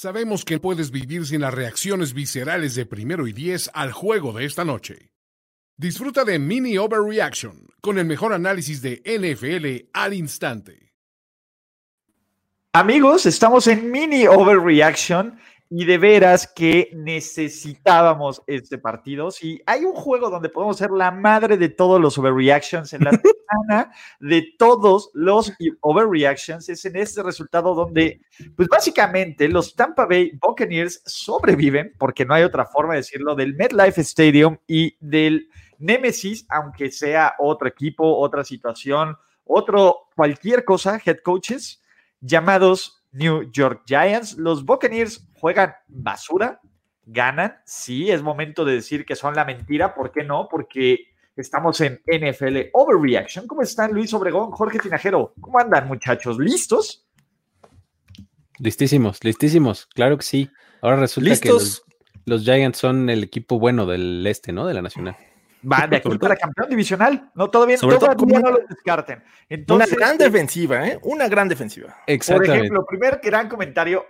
Sabemos que puedes vivir sin las reacciones viscerales de primero y diez al juego de esta noche. Disfruta de Mini Overreaction con el mejor análisis de NFL al instante. Amigos, estamos en Mini Overreaction y de veras que necesitábamos este partido. Si hay un juego donde podemos ser la madre de todos los overreactions en la semana, de todos los overreactions, es en este resultado donde, pues básicamente los Tampa Bay Buccaneers sobreviven, porque no hay otra forma de decirlo, del MetLife Stadium y del Nemesis, aunque sea otro equipo, otra situación, otro, cualquier cosa, head coaches llamados New York Giants. Los Buccaneers juegan basura, ganan. Sí, es momento de decir que son la mentira. ¿Por qué no? Porque estamos en NFL Overreaction. ¿Cómo están Luis Obregón, Jorge Tinajero? ¿Cómo andan muchachos? ¿Listos? Listísimos, listísimos. Claro que sí. Ahora resulta que los, los Giants son el equipo bueno del este, ¿no? De la Nacional. Va de aquí para campeón divisional. No, todavía, todavía no lo descarten. Entonces, una gran defensiva, ¿eh? Una gran defensiva. Por ejemplo, primer gran comentario,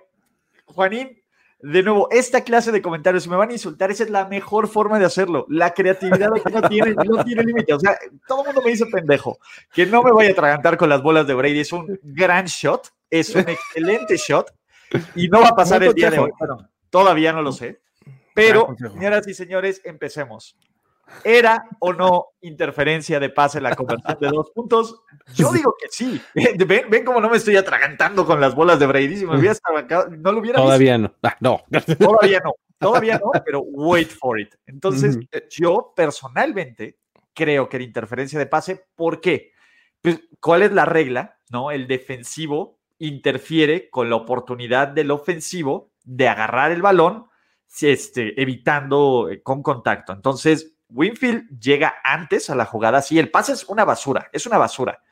Juanín, de nuevo, esta clase de comentarios, si me van a insultar, esa es la mejor forma de hacerlo. La creatividad no tiene, no tiene límite. O sea, todo el mundo me dice pendejo. Que no me voy a atragantar con las bolas de Brady. Es un gran shot, es un excelente shot y no va a pasar el día de hoy. todavía no lo sé. Pero, señoras y señores, empecemos. ¿Era o no interferencia de pase la conversión de dos puntos? Yo digo que sí. Ven, ven cómo no me estoy atragantando con las bolas de Brady. Si me hubiera no lo hubiera Todavía no. Ah, no. Todavía no. Todavía no, pero wait for it. Entonces, yo personalmente creo que era interferencia de pase. ¿Por qué? Pues, ¿cuál es la regla? ¿No? El defensivo interfiere con la oportunidad del ofensivo de agarrar el balón, este, evitando eh, con contacto. Entonces, Winfield llega antes a la jugada. Sí, el pase es una basura, es una basura.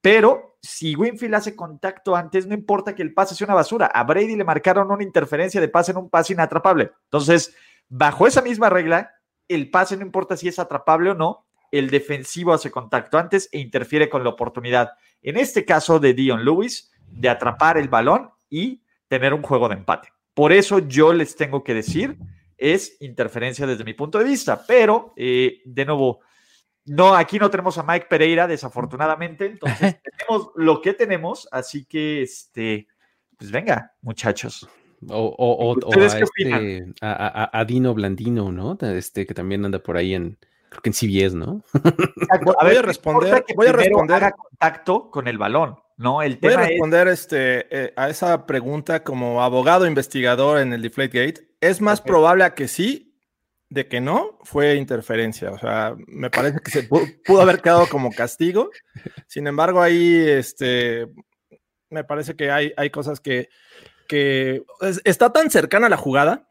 Pero si Winfield hace contacto antes, no importa que el pase sea una basura. A Brady le marcaron una interferencia de pase en un pase inatrapable. Entonces, bajo esa misma regla, el pase no importa si es atrapable o no, el defensivo hace contacto antes e interfiere con la oportunidad, en este caso de Dion Lewis, de atrapar el balón y tener un juego de empate. Por eso yo les tengo que decir es interferencia desde mi punto de vista. Pero, eh, de nuevo, no, aquí no tenemos a Mike Pereira, desafortunadamente. Entonces, tenemos lo que tenemos. Así que, este, pues venga, muchachos. O, este, a, Dino Blandino, ¿no? Este, que también anda por ahí en, creo que en CBS, ¿no? a voy a responder, voy a responder. Haga contacto con el balón. ¿no? El tema Voy a responder este, eh, a esa pregunta como abogado investigador en el Deflategate. Es más probable a que sí, de que no, fue interferencia. O sea, me parece que se pudo, haber quedado como castigo. Sin embargo, ahí este, me parece que hay, hay cosas que, que está tan cercana a la jugada.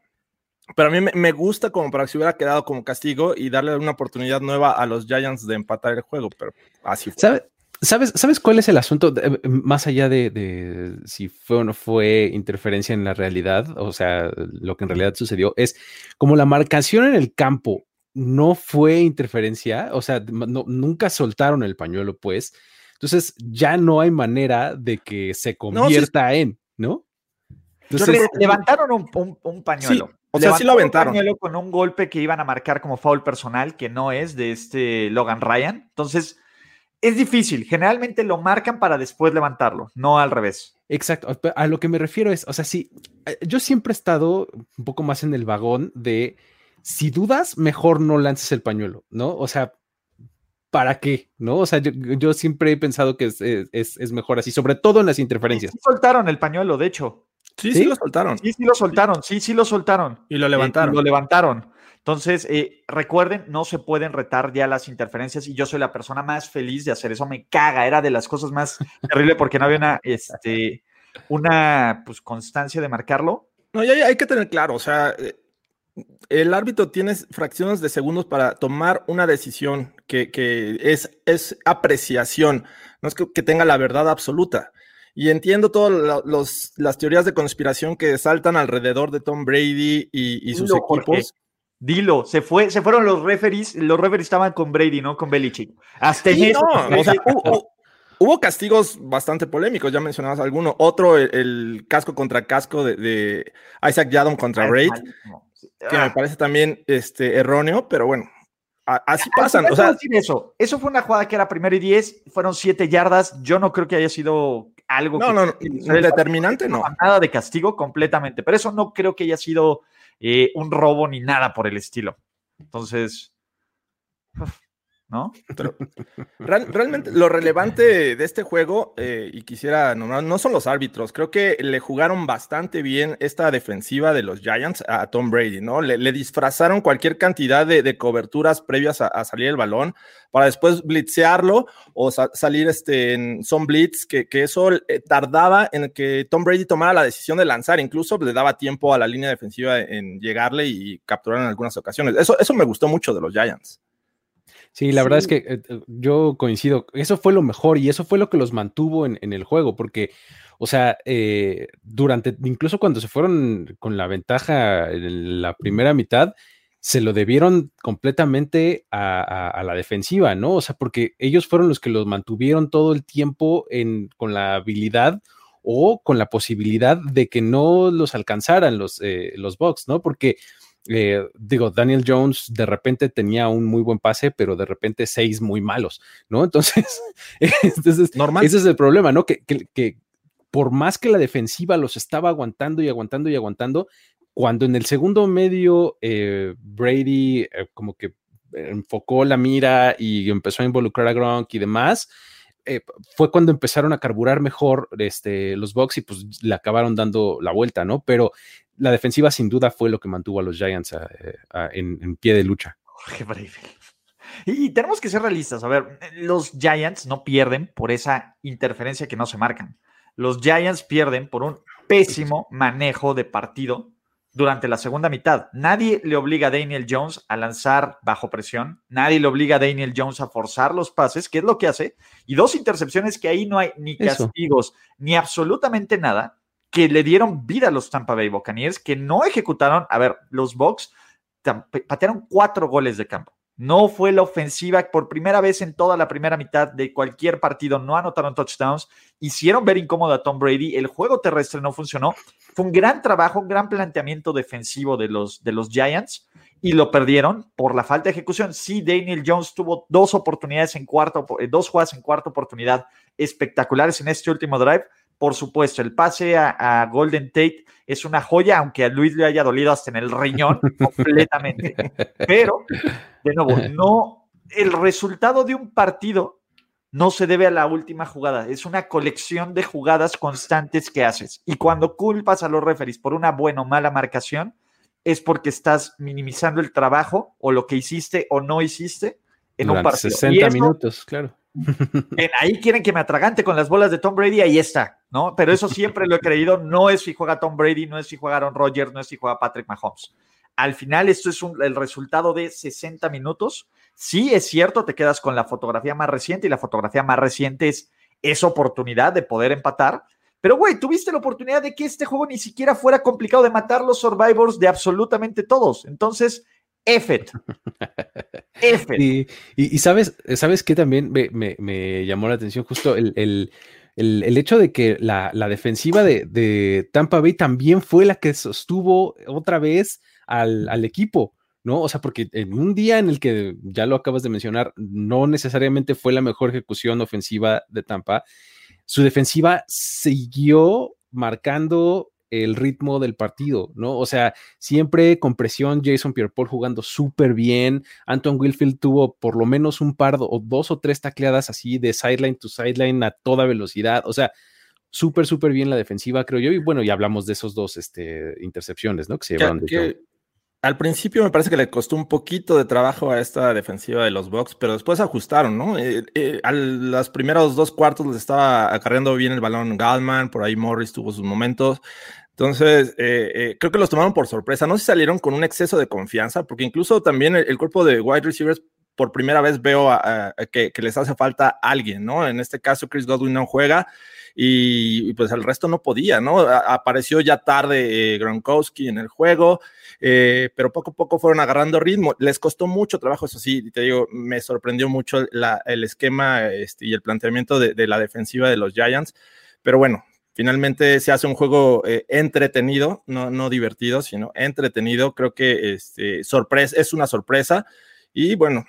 Pero a mí me, gusta como para que se hubiera quedado como castigo y darle una oportunidad nueva a los Giants de empatar el juego, pero así fue. ¿Sabes, ¿Sabes cuál es el asunto? Eh, más allá de, si fue o no fue interferencia en la realidad, o sea, lo que en realidad sucedió, es como la marcación en el campo no fue interferencia, o sea, nunca soltaron el pañuelo, pues. Entonces ya no hay manera de que se convierta en, ¿no? Entonces, levantaron un, pañuelo. o sea, sí lo aventaron. Un pañuelo con un golpe que iban a marcar como foul personal, que no es de este Logan Ryan. Entonces es difícil. Generalmente lo marcan para después levantarlo, no al revés. Exacto. A lo que me refiero es, o sea, sí, eh, yo siempre he estado un poco más en el vagón de si dudas, mejor no lances el pañuelo, ¿no? O sea, ¿para qué? ¿No? O sea, yo, siempre he pensado que es, mejor así, sobre todo en las interferencias. Sí, soltaron el pañuelo, de hecho. Sí, sí, lo soltaron. Sí, sí lo soltaron, sí, sí lo soltaron. Y lo levantaron. lo levantaron. Entonces, eh, recuerden, no se pueden retar ya las interferencias y yo soy la persona más feliz de hacer eso. Me caga, era de las cosas más terribles porque no había una, este, una pues, constancia de marcarlo. No, ya, hay que tener claro, o sea, eh, el árbitro tiene fracciones de segundos para tomar una decisión que, es, es, apreciación, no es que, tenga la verdad absoluta. Y entiendo todas las teorías de conspiración que saltan alrededor de Tom Brady y, sus equipos. Dilo, se fue, se fueron los referees, los referees estaban con Brady, no con Belichick. Hasta en eso. Hubo castigos bastante polémicos, ya mencionabas alguno. Otro, el, casco contra casco de, Isaac Yadom contra Raid, que me ah. parece también este, erróneo, pero bueno, así pasan. O sea, eso. eso fue una jugada que era primero y diez, fueron siete yardas. Yo no creo que haya sido algo. No, no, no, determinante no. Nada de castigo completamente, pero eso no creo que haya sido eh, un robo ni nada por el estilo. Entonces, ¿no? realmente lo relevante de este juego, eh, y quisiera nombrar, no son los árbitros, creo que le jugaron bastante bien esta defensiva de los Giants a Tom Brady, ¿no? Le, disfrazaron cualquier cantidad de, coberturas previas a, salir el balón para después blitzearlo o salir este, en son blitz, que, eso eh, tardaba en que Tom Brady tomara la decisión de lanzar, incluso le daba tiempo a la línea defensiva en llegarle y capturar en algunas ocasiones. Eso, eso me gustó mucho de los Giants. Sí, la verdad es que eh, eh, yo coincido. Eso fue lo mejor y eso fue lo que los mantuvo en, el juego, porque, o sea, eh, durante, incluso cuando se fueron con la ventaja en la primera mitad, se lo debieron completamente a, la defensiva, ¿no? O sea, porque ellos fueron los que los mantuvieron todo el tiempo en, con la habilidad o con la posibilidad de que no los alcanzaran los, los Bucks, ¿no? Porque eh, digo, Daniel Jones de repente tenía un muy buen pase, pero de repente seis muy malos, ¿no? Entonces, entonces Normal. ese es el problema, ¿no? Que, que, por más que la defensiva los estaba aguantando y aguantando y aguantando, cuando en el segundo medio eh, Brady eh, como que enfocó la mira y empezó a involucrar a Gronk y demás, fue cuando empezaron a carburar mejor este, los Bucks y pues le acabaron dando la vuelta, ¿no? Pero la defensiva sin duda fue lo que mantuvo a los Giants eh, en, pie de lucha. Y tenemos que ser realistas. A ver, los Giants no pierden por esa interferencia que no se marcan. Los Giants pierden por un pésimo manejo de partido durante la segunda mitad. Nadie le obliga a Daniel Jones a lanzar bajo presión. Nadie le obliga a Daniel Jones a forzar los pases, que es lo que hace. Y dos intercepciones que ahí no hay ni castigos, ni absolutamente nada que le dieron vida a los Tampa Bay Buccaneers, que no ejecutaron, a ver, los Bucks patearon cuatro goles de campo. No fue la ofensiva por primera vez en toda la primera mitad de cualquier partido, no anotaron touchdowns, hicieron ver incómodo a Tom Brady, el juego terrestre no funcionó. Fue un gran trabajo, un gran planteamiento defensivo de los, de los Giants y lo perdieron por la falta de ejecución. Sí, Daniel Jones tuvo dos oportunidades en cuarto, eh, dos jugadas en cuarta oportunidad espectaculares en este último drive, por supuesto, el pase a, Golden Tate es una joya, aunque a Luis le haya dolido hasta en el riñón completamente. Pero, de nuevo, no, el resultado de un partido no se debe a la última jugada, es una colección de jugadas constantes que haces. Y cuando culpas a los referees por una buena o mala marcación, es porque estás minimizando el trabajo o lo que hiciste o no hiciste en un partido. 60 minutos, claro ahí quieren que me atragante con las bolas de Tom Brady, ahí está, ¿no? Pero eso siempre lo he creído, no es si juega Tom Brady, no es si juega Aaron Rodgers, no es si juega Patrick Mahomes. Al final esto es el resultado de 60 minutos. Sí, es cierto, te quedas con la fotografía más reciente y la fotografía más reciente es esa oportunidad de poder empatar. Pero, güey, tuviste la oportunidad de que este juego ni siquiera fuera complicado de matar los survivors de absolutamente todos. Entonces, Effet. Y, sabes, sabes que también me, llamó la atención justo el, hecho de que la, defensiva de, Tampa Bay también fue la que sostuvo otra vez al, equipo. ¿no? O sea, porque en un día en el que ya lo acabas de mencionar, no necesariamente fue la mejor ejecución ofensiva de Tampa, su defensiva siguió marcando el ritmo del partido, ¿no? O sea, siempre con presión, Jason Pierre-Paul jugando súper bien, Anton Wilfield tuvo por lo menos un par o dos o tres tacleadas así de sideline to sideline a toda velocidad, o sea, súper, súper bien la defensiva, creo yo, y bueno, ya hablamos de esos dos este, intercepciones, ¿no? Que se llevaron de al principio me parece que le costó un poquito de trabajo a esta defensiva de los Bucks, pero después ajustaron, ¿no? Eh, eh, a los primeros dos cuartos les estaba acarreando bien el balón Galman, por ahí Morris tuvo sus momentos. Entonces, eh, creo que los tomaron por sorpresa. No se salieron con un exceso de confianza, porque incluso también el, cuerpo de wide receivers por primera vez veo que, les hace falta alguien, ¿no? En este caso, Chris Godwin no juega y, pues el resto no podía, ¿no? apareció ya tarde eh, Gronkowski en el juego, eh, pero poco a poco fueron agarrando ritmo. Les costó mucho trabajo, eso sí, te digo, me sorprendió mucho el esquema este, y el planteamiento de, la defensiva de los Giants, pero bueno, finalmente se hace un juego eh, entretenido, no, no divertido, sino entretenido. Creo que este, sorpresa, es una sorpresa. Y bueno,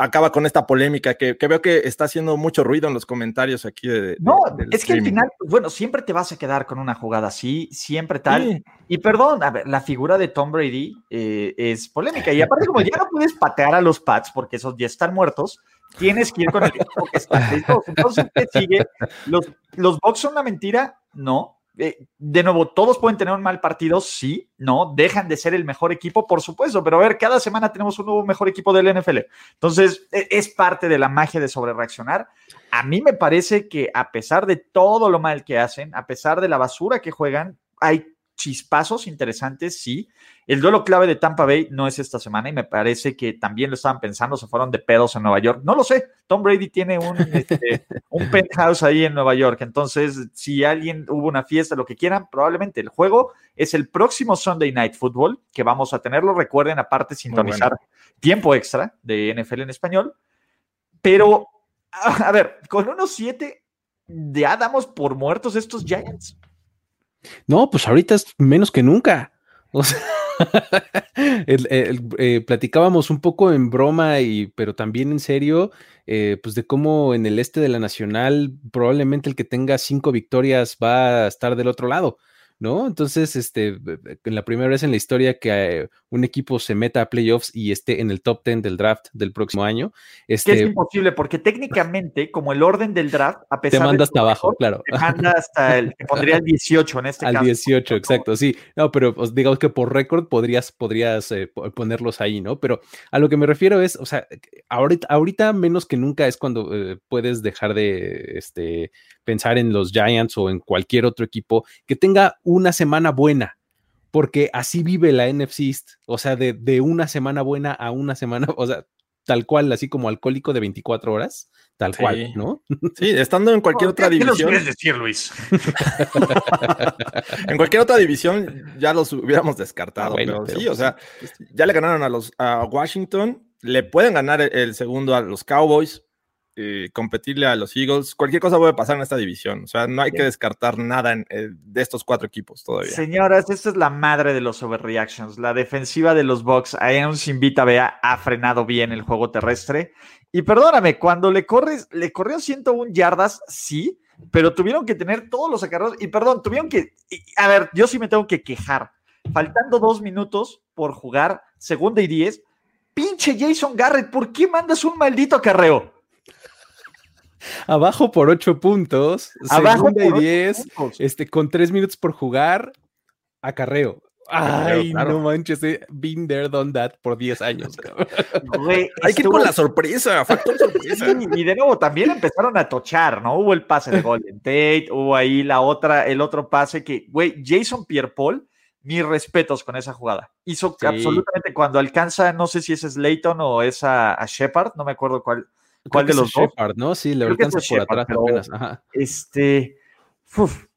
acaba con esta polémica que, veo que está haciendo mucho ruido en los comentarios aquí. De, no, es que al final, bueno, siempre te vas a quedar con una jugada así, siempre tal. Y perdón, a ver, la figura de Tom Brady eh, es polémica. Y aparte, como ya no puedes patear a los Pats porque esos ya están muertos, tienes que ir con el equipo que está Entonces, ¿qué sigue? ¿Los, ¿Los Bucks son una mentira? No. Eh, de nuevo, todos pueden tener un mal partido, sí, no, dejan de ser el mejor equipo, por supuesto, pero a ver, cada semana tenemos un nuevo mejor equipo del NFL. Entonces, e, es parte de la magia de sobrereaccionar. A mí me parece que a pesar de todo lo mal que hacen, a pesar de la basura que juegan, hay chispazos interesantes, sí. El duelo clave de Tampa Bay no es esta semana y me parece que también lo estaban pensando, se fueron de pedos en Nueva York. No lo sé, Tom Brady tiene un, este, un penthouse ahí en Nueva York, entonces si alguien hubo una fiesta, lo que quieran, probablemente el juego es el próximo Sunday Night Football, que vamos a tenerlo, recuerden aparte sintonizar tiempo extra de NFL en español, pero a ver, con unos siete ya damos por muertos estos Giants. No, pues ahorita es menos que nunca. O sea, eh, platicábamos un poco en broma, y, pero también en serio, eh, pues de cómo en el este de la Nacional probablemente el que tenga cinco victorias va a estar del otro lado. ¿No? Entonces, este, en la primera vez en la historia que eh, un equipo se meta a playoffs y esté en el top 10 del draft del próximo año. Este, que es imposible, porque técnicamente, como el orden del draft, a pesar te manda hasta abajo, claro. Te manda hasta el, te pondría el 18 en este Al caso. Al 18, exacto, sí. No, pero pues, digamos que por récord podrías, podrías eh, ponerlos ahí, ¿no? Pero a lo que me refiero es, o sea, ahorita, ahorita menos que nunca es cuando eh, puedes dejar de este, pensar en los Giants o en cualquier otro equipo que tenga una semana buena, porque así vive la NFC East, o sea, de, una semana buena a una semana, o sea, tal cual, así como alcohólico de 24 horas, tal cual, ¿no? Sí, estando en cualquier otra división. ¿Qué quieres decir, Luis? en cualquier otra división ya los hubiéramos descartado, ah, sí, o sea, ya le ganaron a los a Washington, le pueden ganar el segundo a los Cowboys, eh, competirle a los Eagles. Cualquier cosa puede pasar en esta división. O sea, no hay que descartar nada eh, de estos cuatro equipos todavía. Señoras, esta es la madre de los overreactions. La defensiva de los Bucks, ahí nos invita, vea, ha frenado bien el juego terrestre. Y perdóname, cuando le corres, le corrió 101 yardas, sí, pero tuvieron que tener todos los acarreos. Y perdón, tuvieron que. A ver, yo sí me tengo que quejar. Faltando dos minutos por jugar, segunda y diez. Pinche Jason Garrett, ¿por qué mandas un maldito acarreo? Abajo por 8 puntos. Abajo segunda y 10. Este, con 3 minutos por jugar. Acarreo. Ay, no manches, he been there, done that por 10 años. Hay que ir con la sorpresa, factor sorpresa. y de nuevo también empezaron a tochar, ¿no? Hubo el pase de Golden Tate, hubo ahí la otra, el otro pase que, güey, Jason Pierre-Paul, mis respetos con esa jugada. Hizo absolutamente cuando alcanza, no sé si es Slayton o es a, a Shepard, no me acuerdo cuál, ¿Cuál de los dos? ¿no? Sí, le alcanza por atrás apenas. Este,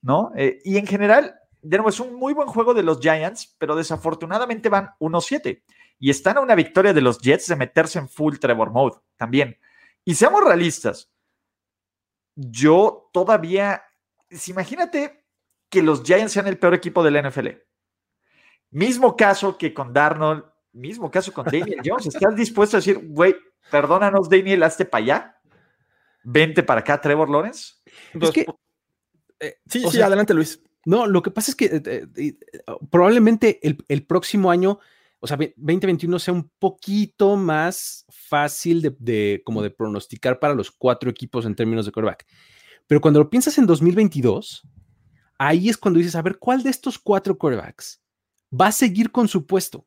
¿no? Eh, y en general, de nuevo, es un muy buen juego de los Giants, pero desafortunadamente van 1-7 y están a una victoria de los Jets de meterse en full Trevor mode también. Y seamos realistas, yo todavía, imagínate que los Giants sean el peor equipo de la NFL. Mismo caso que con Darnold, mismo caso con Daniel Jones. ¿Estás dispuesto a decir, güey, perdónanos, Daniel, hazte para allá? Vente para acá, Trevor Lawrence. Eh, sí, sí, adelante, Luis. No, lo que pasa es que eh, eh, probablemente el, próximo año, o sea, 2021 sea un poquito más fácil de, como de pronosticar para los cuatro equipos en términos de quarterback. Pero cuando lo piensas en 2022, ahí es cuando dices, a ver, ¿cuál de estos cuatro quarterbacks va a seguir con su puesto?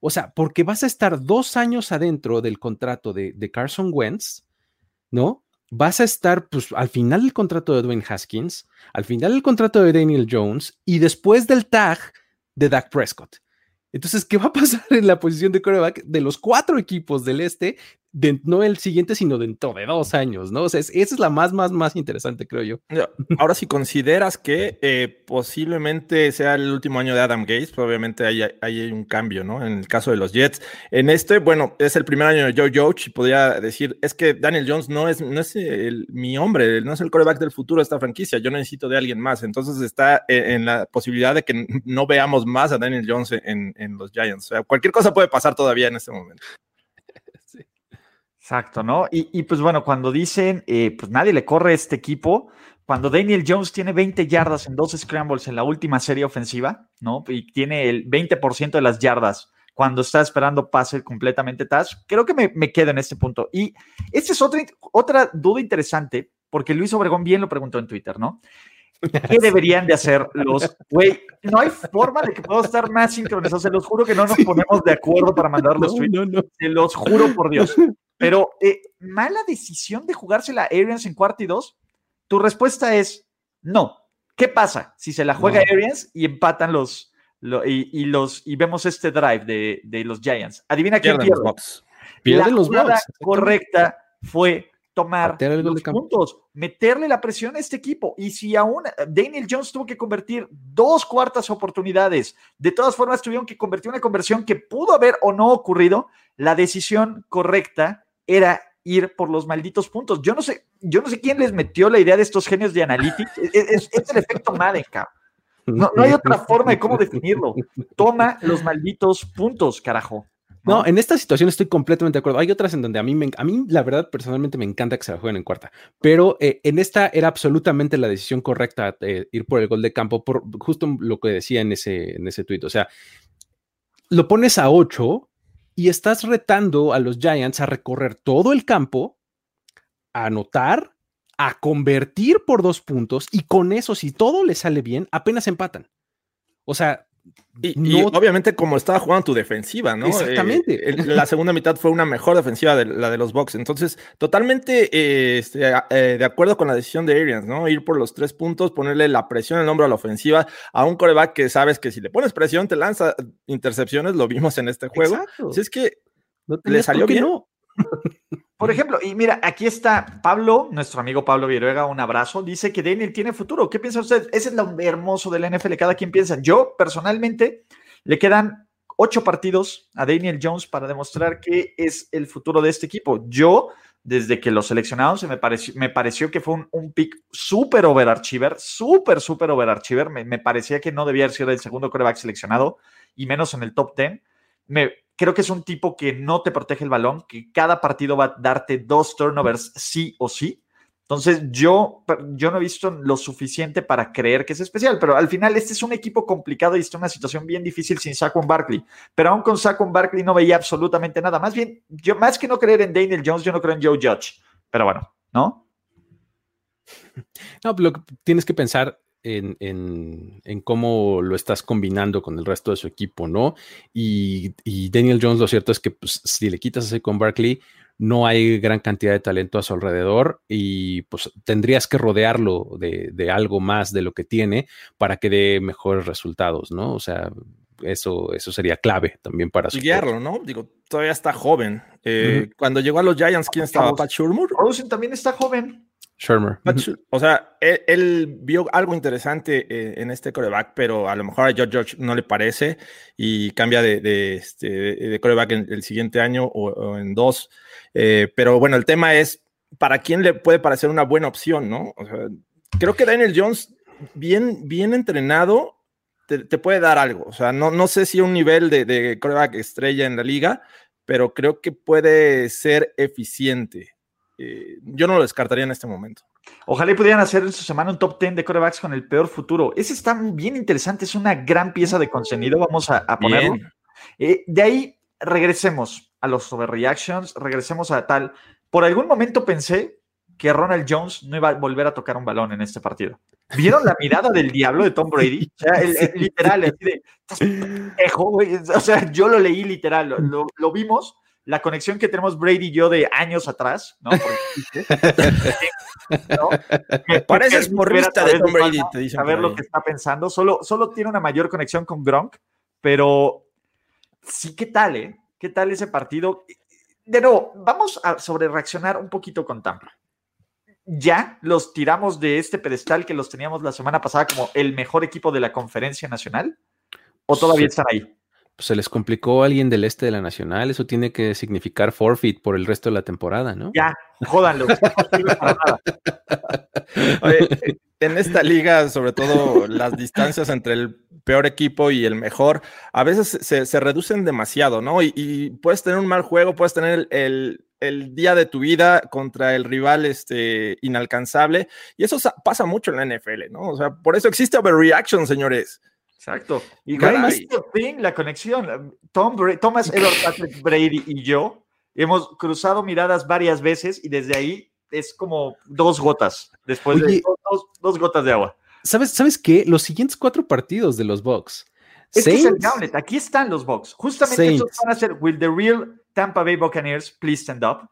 O sea, porque vas a estar dos años adentro del contrato de, Carson Wentz, ¿no? Vas a estar, pues, al final del contrato de Dwayne Haskins, al final del contrato de Daniel Jones y después del tag de Dak Prescott. Entonces, ¿qué va a pasar en la posición de quarterback de los cuatro equipos del este? No el siguiente, sino dentro de dos años, ¿no? O sea, esa es la más, más, más interesante, creo yo. Ahora, si consideras que eh, posiblemente sea el último año de Adam Gates, obviamente hay, hay, un cambio, ¿no? En el caso de los Jets. En este, bueno, es el primer año de Joe Judge y podría decir, es que Daniel Jones no es, no es mi hombre, no es el coreback del futuro de esta franquicia, yo necesito de alguien más. Entonces está en, en la posibilidad de que no veamos más a Daniel Jones en, en los Giants. O sea, cualquier cosa puede pasar todavía en este momento. Exacto, ¿no? Y, pues bueno, cuando dicen, eh, pues nadie le corre a este equipo, cuando Daniel Jones tiene 20 yardas en dos scrambles en la última serie ofensiva, ¿no? Y tiene el 20% de las yardas cuando está esperando pase completamente touch, creo que me, me quedo en este punto. Y esta es otra, otra duda interesante, porque Luis Obregón bien lo preguntó en Twitter, ¿no? ¿Qué deberían de hacer los güey? No hay forma de que podamos estar más sincronizados. Se los juro que no nos ponemos de acuerdo para mandar los tweets. Se los juro por Dios. Pero, eh, ¿mala decisión de jugársela a Arians en cuarto y dos? Tu respuesta es no. ¿Qué pasa si se la juega Arians y empatan los, y, los y vemos este drive de, de los Giants? Adivina quién pierde. Los Pierden la jugada correcta fue tomar los puntos, meterle la presión a este equipo. Y si aún Daniel Jones tuvo que convertir dos cuartas oportunidades, de todas formas tuvieron que convertir una conversión que pudo haber o no ocurrido, la decisión correcta era ir por los malditos puntos. Yo no sé, yo no sé quién les metió la idea de estos genios de Analytics. Es, el efecto Madden, No, no hay otra forma de cómo definirlo. Toma los malditos puntos, carajo. No, en esta situación estoy completamente de acuerdo. Hay otras en donde a mí, a mí la verdad, personalmente me encanta que se la jueguen en cuarta, pero eh, en esta era absolutamente la decisión correcta eh, ir por el gol de campo, por justo lo que decía en ese, en ese tuit. O sea, lo pones a 8 y estás retando a los Giants a recorrer todo el campo, a anotar, a convertir por dos puntos y con eso, si todo le sale bien, apenas empatan. O sea, y, obviamente como estaba jugando tu defensiva, ¿no? Exactamente. Eh, la segunda mitad fue una mejor defensiva de la de los Bucks. Entonces, totalmente eh, este, eh, de acuerdo con la decisión de Arians, ¿no? Ir por los tres puntos, ponerle la presión en el hombro a la ofensiva a un coreback que sabes que si le pones presión te lanza intercepciones, lo vimos en este juego. Si es que le salió bien. No. Por ejemplo, y mira, aquí está Pablo, nuestro amigo Pablo Viruega, un abrazo. Dice que Daniel tiene futuro. ¿Qué piensa usted? Ese es lo hermoso del NFL, cada quien piensa. Yo, personalmente, le quedan ocho partidos a Daniel Jones para demostrar que es el futuro de este equipo. Yo, desde que lo seleccionaron, se me pareció, me pareció que fue un, pick súper overarchiver, súper, súper overarchiver. Me, me parecía que no debía ser el segundo coreback seleccionado y menos en el top ten. Me, creo que es un tipo que no te protege el balón, que cada partido va a darte dos turnovers sí o sí. Entonces, yo, yo no he visto lo suficiente para creer que es especial, pero al final este es un equipo complicado y está una situación bien difícil sin Saquon Barkley. Pero aún con Saquon Barkley no veía absolutamente nada. Más bien, yo más que no creer en Daniel Jones, yo no creo en Joe Judge. Pero bueno, ¿no? No, lo que tienes que pensar en, cómo lo estás combinando con el resto de su equipo, ¿no? Y, Daniel Jones, lo cierto es que pues, si le quitas ese con Barkley, no hay gran cantidad de talento a su alrededor y pues tendrías que rodearlo de, algo más de lo que tiene para que dé mejores resultados, ¿no? O sea, eso, eso sería clave también para su. guiarlo, ¿no? Digo, todavía está joven. Eh, cuando llegó a los Giants, ¿quién estaba? Pat Shurmur. también está joven. Shermer. O sea, él, vio algo interesante eh, en este coreback, pero a lo mejor a George George no le parece y cambia de, de, este, de coreback en el siguiente año o, en dos. Eh, pero bueno, el tema es, ¿para quién le puede parecer una buena opción, no? O sea, creo que Daniel Jones, bien, bien entrenado, te, puede dar algo. O sea, no, no sé si un nivel de, de coreback estrella en la liga, pero creo que puede ser eficiente. Eh, yo no lo descartaría en este momento. Ojalá pudieran hacer en su semana un top 10 de corebacks con el peor futuro. Ese está bien interesante, es una gran pieza de contenido. Vamos a, ponerlo. Eh, de ahí regresemos a los overreactions, regresemos a tal. Por algún momento pensé que Ronald Jones no iba a volver a tocar un balón en este partido. ¿Vieron la mirada del diablo de Tom Brady? O sea, el, literal, así de, O sea, yo lo leí literal, lo, lo vimos la conexión que tenemos Brady y yo de años atrás, ¿no? ¿no? Pareces morrista de Tom Brady, te dicen. A ver lo que está pensando. Solo, solo tiene una mayor conexión con Gronk, pero sí, ¿qué tal, eh? ¿Qué tal ese partido? de nuevo, vamos a sobre reaccionar un poquito con Tampa. Ya los tiramos de este pedestal que los teníamos la semana pasada como el mejor equipo de la conferencia nacional, o todavía están ahí. Pues se les complicó a alguien del este de la nacional, eso tiene que significar forfeit por el resto de la temporada, ¿no? Ya, jódanlo. en esta liga, sobre todo las distancias entre el peor equipo y el mejor, a veces se, reducen demasiado, ¿no? Y, puedes tener un mal juego, puedes tener el, día de tu vida contra el rival este, inalcanzable, y eso pasa mucho en la NFL, ¿no? O sea, por eso existe overreaction, señores. Exacto. Y la conexión. Tom Thomas Edward Patrick Brady y yo hemos cruzado miradas varias veces y desde ahí es como dos gotas, después de dos, gotas de agua. ¿Sabes, ¿Sabes qué? Los siguientes cuatro partidos de los Bucks. Es el gauntlet. Aquí están los Bucks. Justamente estos van a ser Will the real Tampa Bay Buccaneers please stand up?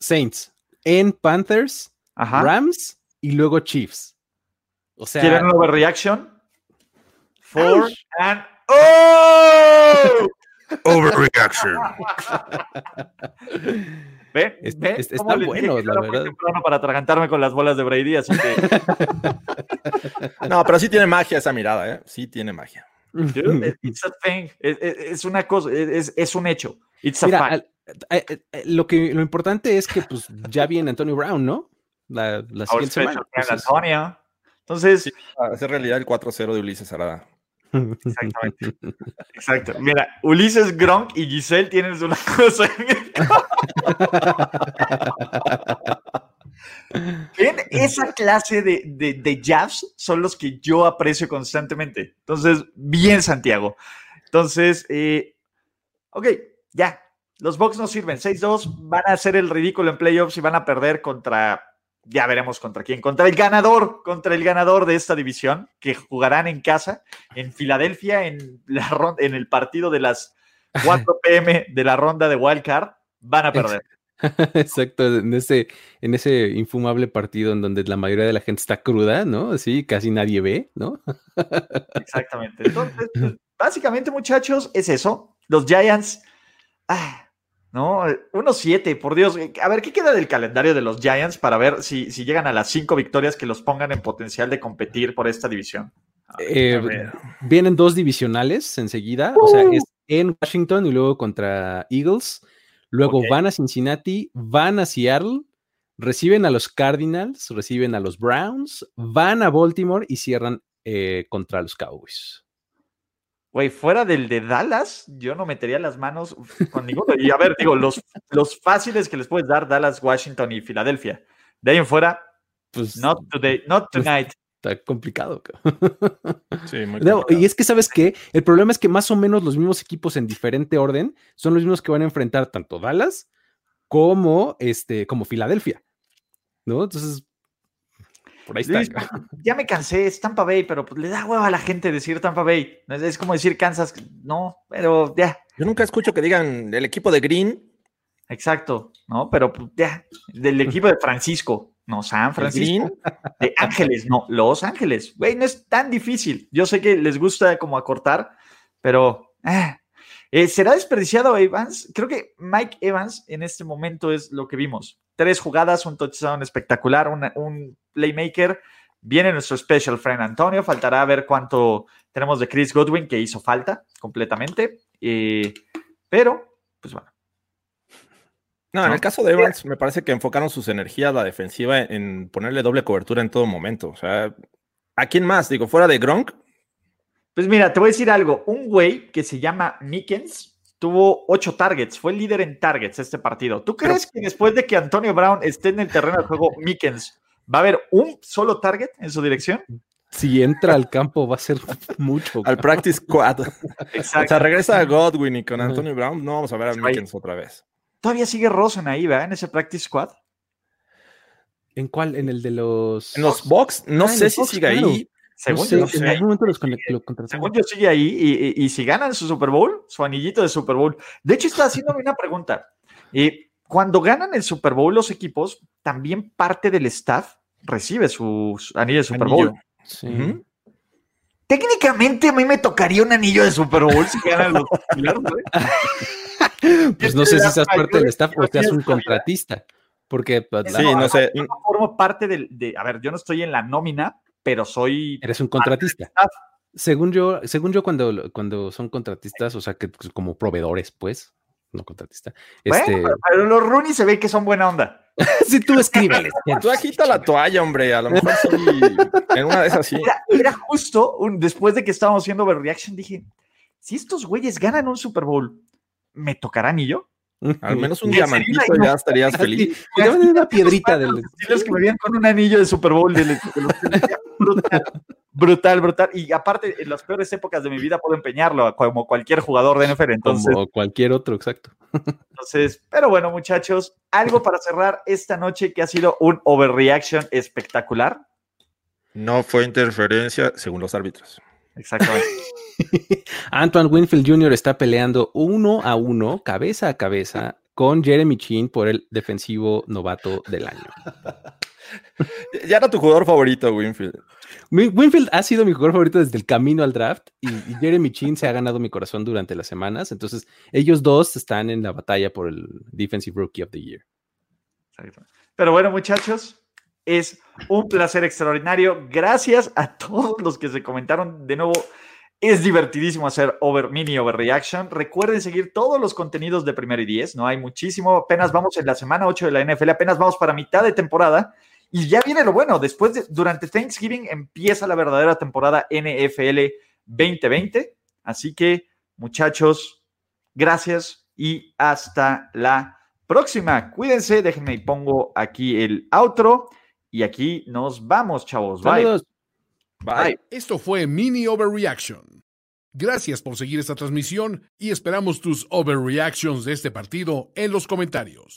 Saints en Panthers, Rams y luego Chiefs. O sea, ¿quieren una overreaction? Four and oh! Overreaction. ¿Ven? está bueno, la verdad. para atragantarme con las bolas de Brady, así que. no, pero sí tiene magia esa mirada, ¿eh? Sí tiene magia. it's a thing. Es, una cosa, es, un hecho. It's a fact. Eh, eh, lo, que, lo importante es que pues ya viene Antonio Brown, ¿no? La, la siguiente semana. Antonio. Entonces. Sí, hacer realidad el 4-0 de Ulises Arada. Exactamente. Exacto. Mira, Ulises Gronk y Giselle tienen una cosa. ¿Ven? Esa clase de, de, jabs son los que yo aprecio constantemente. Entonces, bien, Santiago. Entonces, eh, ok, ya. Los Bucks no sirven. 6-2 van a hacer el ridículo en playoffs y van a perder contra ya veremos contra quién, contra el ganador, contra el ganador de esta división, que jugarán en casa, en Filadelfia, en, la, en el partido de las 4 pm de la ronda de Wild Card, van a perder. Exacto, en ese, en ese infumable partido en donde la mayoría de la gente está cruda, ¿no? Así, casi nadie ve, ¿no? Exactamente. Entonces, pues, básicamente, muchachos, es eso. Los Giants. Ah, ¿no? 1-7, por Dios. A ver, ¿qué queda del calendario de los Giants para ver si, si llegan a las cinco victorias que los pongan en potencial de competir por esta división? Eh, vienen dos divisionales enseguida, o sea, es en Washington y luego contra Eagles. Luego van a Cincinnati, van a Seattle, reciben a los Cardinals, reciben a los Browns, van a Baltimore y cierran eh, contra los Cowboys. Güey, fuera del de Dallas, yo no metería las manos con ninguno. Y a ver, digo, los, los fáciles que les puedes dar Dallas, Washington y Filadelfia. De ahí en fuera, pues, not today, not pues, tonight. está complicado. Sí, muy complicado. y es que, ¿sabes qué? El problema es que más o menos los mismos equipos en diferente orden son los mismos que van a enfrentar tanto Dallas como, este, como Filadelfia. ¿No? Entonces, por ahí está. ya me cansé, es Tampa Bay, pero pues, le da hueva a la gente decir Tampa Bay. Es como decir Kansas, no, pero ya. Yo nunca escucho que digan el equipo de Green. Exacto, ¿no? Pero pues, ya, del equipo de Francisco, no, San Francisco. De Ángeles, no, Los Ángeles. Güey, no es tan difícil. Yo sé que les gusta como acortar, pero ah, eh, ¿será desperdiciado Evans? Creo que Mike Evans en este momento es lo que vimos tres jugadas, un touchdown espectacular, un playmaker. Viene nuestro special friend Antonio, faltará ver cuánto tenemos de Chris Godwin, que hizo falta completamente. pero, pues bueno. No, en el caso de Evans, me parece que enfocaron sus energías, la defensiva, en ponerle doble cobertura en todo momento. O sea, ¿a quién más? Digo, fuera de Gronk. Pues mira, te voy a decir algo. Un güey que se llama Mickens, tuvo ocho targets, fue el líder en targets este partido. ¿Tú crees que después de que Antonio Brown esté en el terreno del juego, Mickens va a haber un solo target en su dirección? Si entra al campo va a ser mucho. al practice squad. Exacto. O sea, regresa a Godwin y con Antonio Brown no vamos a ver a Mickens otra vez. Todavía sigue Rosen ahí, ¿verdad? En ese practice squad. ¿En cuál? ¿En el de los... En los box? No ah, sé si sigue ahí. Según, yo, sigue ahí y, si ganan su Super Bowl, su anillito de Super Bowl. De hecho, está haciéndome una pregunta. y cuando ganan el Super Bowl los equipos, también parte del staff recibe su, anillo de Super Bowl. Técnicamente a mí me tocaría un anillo de Super Bowl si ganan los Pues no sé si seas parte del staff o seas un contratista. Porque, pues, sí, no sé. Yo no formo parte del, de, a ver, yo no estoy en la nómina, pero soy. Eres un contratista. Según yo, según yo, cuando, cuando son contratistas, o sea, que pues, como proveedores, pues, no contratista. Bueno, este... pero los Rooney se ve que son buena onda. si tú escríbeles. tú agita la toalla, hombre. A lo mejor sí. en una de esas sí. Era, era justo un, después de que estábamos haciendo Overreaction, dije: si estos güeyes ganan un Super Bowl, ¿me tocará anillo? Al menos un diamantito ya estarías feliz. Ya una piedrita del. Los que con un anillo de Super Bowl. De, de, de, brutal, brutal, brutal. Y aparte, en las peores épocas de mi vida puedo empeñarlo como cualquier jugador de NFL. Entonces, como cualquier otro, exacto. Entonces, pero bueno, muchachos, algo para cerrar esta noche que ha sido un overreaction espectacular. No fue interferencia según los árbitros. Exactamente. Antoine Winfield Jr. está peleando uno a uno, cabeza a cabeza, con Jeremy Chin por el defensivo novato del año. Ya era tu jugador favorito, Winfield. Winfield ha sido mi jugador favorito desde el camino al draft y, y, Jeremy Chin se ha ganado mi corazón durante las semanas. Entonces, ellos dos están en la batalla por el Defensive Rookie of the Year. Pero bueno, muchachos, es un placer extraordinario. Gracias a todos los que se comentaron. De nuevo, es divertidísimo hacer over, mini overreaction. Recuerden seguir todos los contenidos de Primero y Diez. No hay muchísimo. Apenas vamos en la semana 8 de la NFL. Apenas vamos para mitad de temporada. Y ya viene lo bueno. Después de, durante Thanksgiving empieza la verdadera temporada NFL 2020. Así que, muchachos, gracias y hasta la próxima. Cuídense. Déjenme y pongo aquí el outro. Y aquí nos vamos, chavos. Bye. Bye. Esto fue Mini Overreaction. Gracias por seguir esta transmisión y esperamos tus overreactions de este partido en los comentarios.